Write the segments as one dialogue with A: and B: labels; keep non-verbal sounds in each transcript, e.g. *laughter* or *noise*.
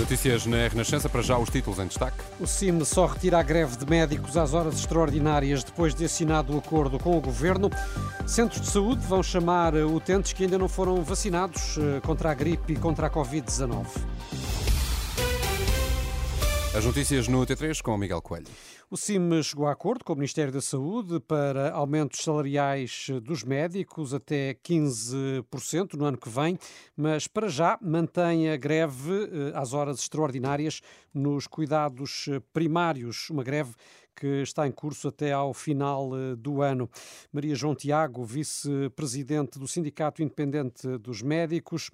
A: Notícias na Renascença, para já os títulos em destaque.
B: O CIM só retira a greve de médicos às horas extraordinárias depois de assinado o acordo com o Governo. Centros de saúde vão chamar utentes que ainda não foram vacinados eh, contra a gripe e contra a Covid-19.
A: As notícias no T3 com Miguel Coelho.
B: O CIM chegou a acordo com o Ministério da Saúde para aumentos salariais dos médicos até 15% no ano que vem, mas para já mantém a greve eh, às horas extraordinárias nos cuidados primários, uma greve que está em curso até ao final eh, do ano. Maria João Tiago, vice-presidente do Sindicato Independente dos Médicos,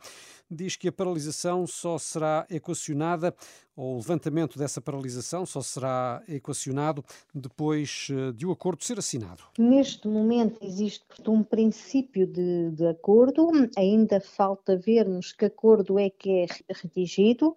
B: diz que a paralisação só será equacionada ou o levantamento dessa paralisação só será equacionado depois eh, de o acordo ser assinado.
C: Neste momento existe um princípio de, de acordo, ainda falta vermos que acordo é que é redigido.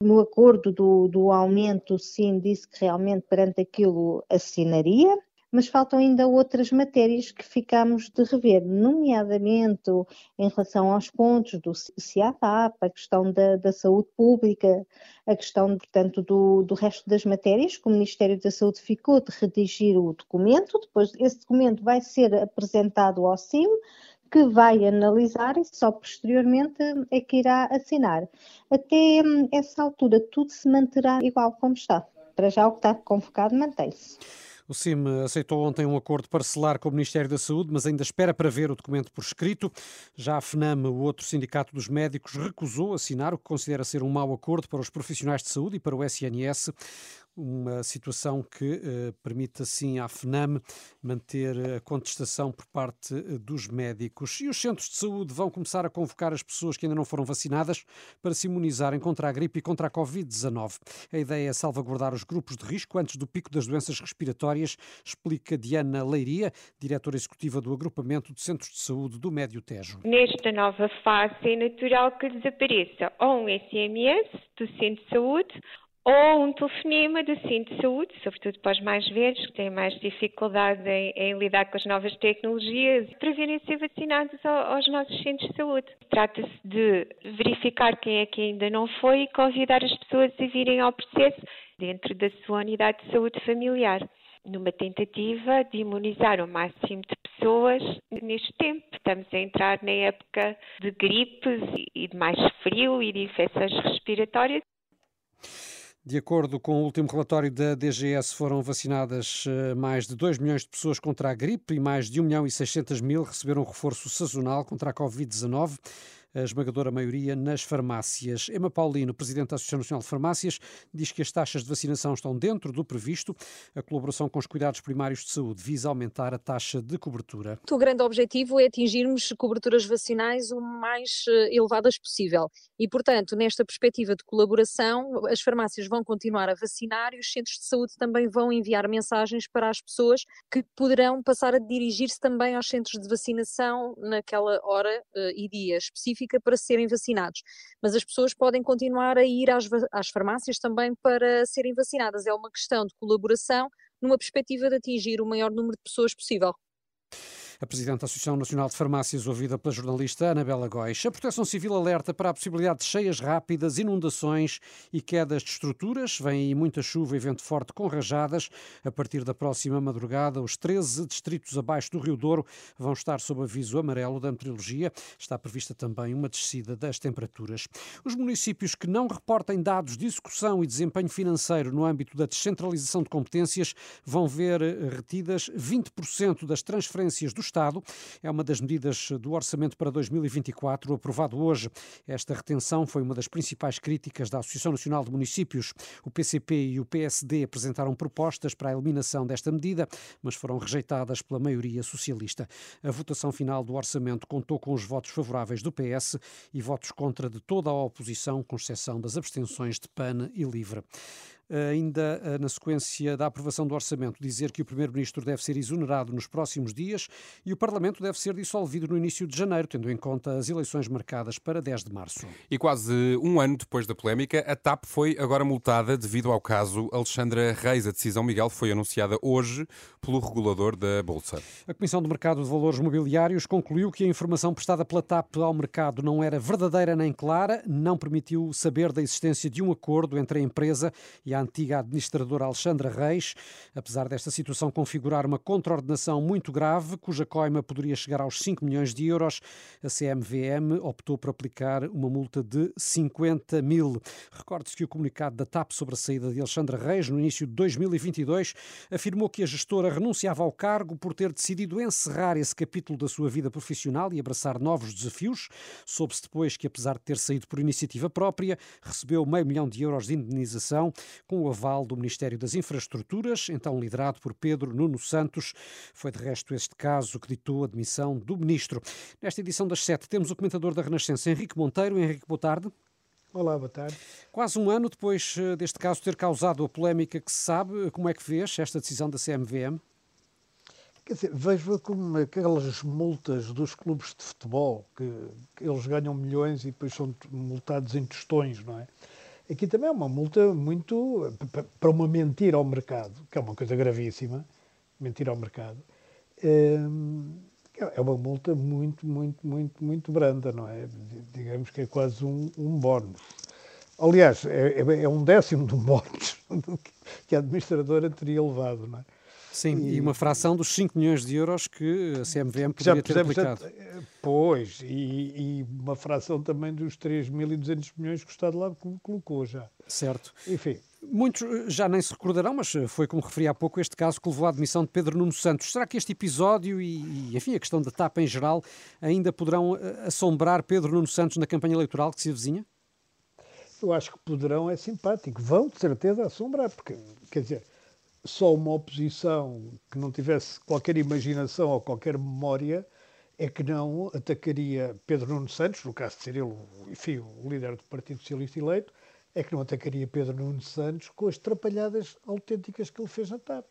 C: No acordo do, do aumento, sim, disse que realmente perante aquilo assinaria mas faltam ainda outras matérias que ficamos de rever, nomeadamente em relação aos pontos do CIATAP, a questão da, da saúde pública, a questão, portanto, do, do resto das matérias, que o Ministério da Saúde ficou de redigir o documento, depois esse documento vai ser apresentado ao CIM, que vai analisar e só posteriormente é que irá assinar. Até hum, essa altura tudo se manterá igual como está. Para já o que está convocado mantém-se.
B: O CIM aceitou ontem um acordo parcelar com o Ministério da Saúde, mas ainda espera para ver o documento por escrito. Já a FNAM, o outro sindicato dos médicos, recusou assinar o que considera ser um mau acordo para os profissionais de saúde e para o SNS uma situação que eh, permite assim à FNAM manter a contestação por parte eh, dos médicos. E os centros de saúde vão começar a convocar as pessoas que ainda não foram vacinadas para se imunizarem contra a gripe e contra a Covid-19. A ideia é salvaguardar os grupos de risco antes do pico das doenças respiratórias, explica Diana Leiria, diretora executiva do Agrupamento de Centros de Saúde do Médio Tejo.
D: Nesta nova fase é natural que desapareça ou um SMS do centro de saúde ou um telefonema do Centro de Saúde, sobretudo para os mais velhos, que têm mais dificuldade em, em lidar com as novas tecnologias, para virem ser vacinados ao, aos nossos centros de saúde. Trata-se de verificar quem é que ainda não foi e convidar as pessoas a virem ao processo dentro da sua unidade de saúde familiar numa tentativa de imunizar o máximo de pessoas neste tempo. Estamos a entrar na época de gripes e de mais frio e de infecções respiratórias.
B: De acordo com o último relatório da DGS, foram vacinadas eh, mais de 2 milhões de pessoas contra a gripe e mais de 1 milhão e 600 mil receberam reforço sazonal contra a Covid-19 a esmagadora maioria nas farmácias. Emma Paulino, presidente da Associação Nacional de Farmácias, diz que as taxas de vacinação estão dentro do previsto. A colaboração com os cuidados primários de saúde visa aumentar a taxa de cobertura.
E: O grande objetivo é atingirmos coberturas vacinais o mais eh, elevadas possível. E, portanto, nesta perspectiva de colaboração, as farmácias vão continuar a vacinar e os centros de saúde também vão enviar mensagens para as pessoas que poderão passar a dirigir-se também aos centros de vacinação naquela hora uh, e dia específica para serem vacinados. Mas as pessoas podem continuar a ir às, às farmácias também para serem vacinadas. É uma questão de colaboração numa perspectiva de atingir o maior número de pessoas possível.
B: A Presidente da Associação Nacional de Farmácias, ouvida pela jornalista Anabela Góis. A Proteção Civil alerta para a possibilidade de cheias rápidas, inundações e quedas de estruturas. Vem aí muita chuva e vento forte com rajadas. A partir da próxima madrugada, os 13 distritos abaixo do Rio Douro vão estar sob aviso amarelo da meteorologia. Está prevista também uma descida das temperaturas. Os municípios que não reportem dados de execução e desempenho financeiro no âmbito da descentralização de competências vão ver retidas 20% das transferências dos Estado. É uma das medidas do orçamento para 2024 aprovado hoje. Esta retenção foi uma das principais críticas da Associação Nacional de Municípios. O PCP e o PSD apresentaram propostas para a eliminação desta medida, mas foram rejeitadas pela maioria socialista. A votação final do orçamento contou com os votos favoráveis do PS e votos contra de toda a oposição, com exceção das abstenções de PAN e LIVRE ainda eh, na sequência da aprovação do orçamento, dizer que o Primeiro-Ministro deve ser exonerado nos próximos dias e o Parlamento deve ser dissolvido no início de janeiro, tendo em conta as eleições marcadas para 10 de março.
A: E quase um ano depois da polémica, a TAP foi agora multada devido ao caso Alexandra Reis. A decisão, Miguel, foi anunciada hoje pelo regulador da Bolsa.
B: A Comissão do Mercado de Valores Mobiliários concluiu que a informação prestada pela TAP ao mercado não era verdadeira nem clara, não permitiu saber da existência de um acordo entre a empresa e a antiga administradora Alexandra Reis, apesar desta situação configurar uma contraordenação muito grave, cuja coima poderia chegar aos 5 milhões de euros, a CMVM optou por aplicar uma multa de 50 mil. Recorde-se que o comunicado da TAP sobre a saída de Alexandra Reis, no início de 2022, afirmou que a gestora renunciava ao cargo por ter decidido encerrar esse capítulo da sua vida profissional e abraçar novos desafios. Soube-se depois que, apesar de ter saído por iniciativa própria, recebeu meio milhão de euros de indenização, com o aval do Ministério das Infraestruturas, então liderado por Pedro Nuno Santos. Foi de resto este caso que ditou a admissão do Ministro. Nesta edição das sete temos o comentador da Renascença, Henrique Monteiro. Henrique, boa tarde.
F: Olá, boa tarde.
B: Quase um ano depois eh, deste caso ter causado a polémica que se sabe, como é que vês esta decisão da CMVM?
F: Quer dizer, vejo como aquelas multas dos clubes de futebol, que, que, eles ganham milhões e depois são multados em tostões, não é? Aqui também é uma multa muito para uma mentira ao mercado, que é uma coisa gravíssima, mentir ao mercado. Hum, é uma multa muito, muito, muito, muito branda, não é? Digamos que é quase um, um bónus. Aliás, é, é, é um décimo um bónus *laughs* que a administradora teria levado, não é?
B: Sim, e, e, uma fração dos 5 milhões de euros que a CMVM poderia ter aplicado.
F: Eh, pois, e, e, uma fração também dos 3.200 milhões que o Estado lá colocou já.
B: Certo.
F: Enfim.
B: Muitos eh, já nem se recordarão, mas eh, foi como referi há pouco este caso que levou à admissão de Pedro Nuno Santos. Será que este episódio e, enfim, a questão da TAP em geral ainda poderão assombrar Pedro Nuno Santos na campanha eleitoral que se avizinha?
F: Eu acho que poderão, é simpático. Vão, de certeza, assombrar, porque, quer dizer, só uma oposição que não tivesse qualquer imaginação ou qualquer memória é que não atacaria Pedro Nuno Santos, no caso de ser ele, enfim, o líder do Partido Socialista eleito, é que não atacaria Pedro Nuno Santos com as trapalhadas autênticas que ele fez na TAP.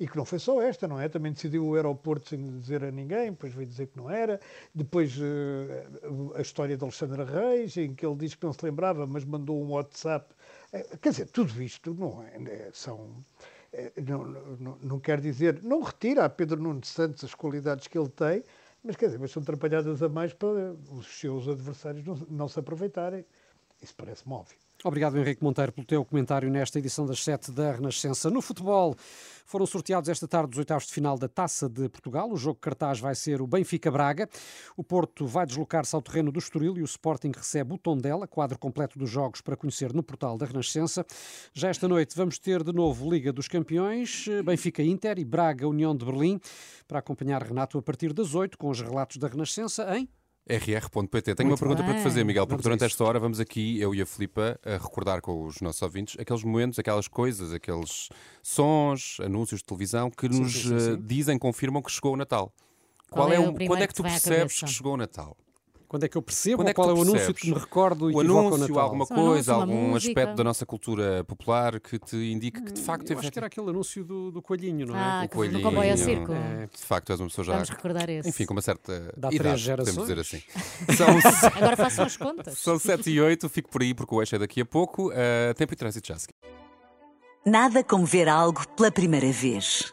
F: E que não foi só esta, não é? Também decidiu o aeroporto sem dizer a ninguém, depois veio dizer que não era. Depois uh, a história de Alexandre Reis, em que ele diz que não se lembrava, mas mandou um WhatsApp. Uh, quer dizer, tudo isto não é, são não, não, não quer dizer, não retira a Pedro Nuno Santos as qualidades que ele tem, mas quer dizer, mas são atrapalhadas a mais para os seus adversários não, não se aproveitarem. Isso parece-me óbvio.
B: Obrigado, Henrique Monteiro, pelo teu comentário nesta edição das 7 da Renascença. No futebol, foram sorteados esta tarde os oitavos de final da Taça de Portugal. O jogo cartaz vai ser o Benfica-Braga. O Porto vai deslocar-se ao terreno do Estoril e o Sporting recebe o Tondela, quadro completo dos jogos para conhecer no portal da Renascença. Já esta noite vamos ter de novo Liga dos Campeões, Benfica-Inter e Braga-União de Berlim, para acompanhar Renato a partir das 8 com os relatos da Renascença em
A: rr.pt. Tenho Muito uma pergunta bem. para te fazer, Miguel, porque durante esta hora vamos aqui, eu e a Filipa, a recordar com os nossos ouvintes aqueles momentos, aquelas coisas, aqueles sons, anúncios de televisão que sim, nos sim, sim, eh, dizem, confirmam que chegou o Natal. Qual, Qual é, é o, quando é que tu percebes que chegou o Natal?
B: Quando é que eu percebo é qual é o anúncio que me recordo e
A: o anúncio, alguma coisa, algum aspecto da nossa cultura popular que te indique que de facto
B: eu acho que era aquele anúncio do, do coelhinho, não
G: é?
B: Ah,
G: o coelhinho. Comboio ao circo. É.
A: De facto, és uma pessoa já.
G: Vamos recordar esse.
A: Enfim, com uma certa
B: Dá
A: idade,
B: gerações.
A: podemos dizer assim. *laughs*
G: São... Agora façam as contas.
A: São 7 e 8, fico por aí porque o eixo é daqui a pouco. Uh, tempo e trânsito já.
H: Nada como ver algo pela primeira vez.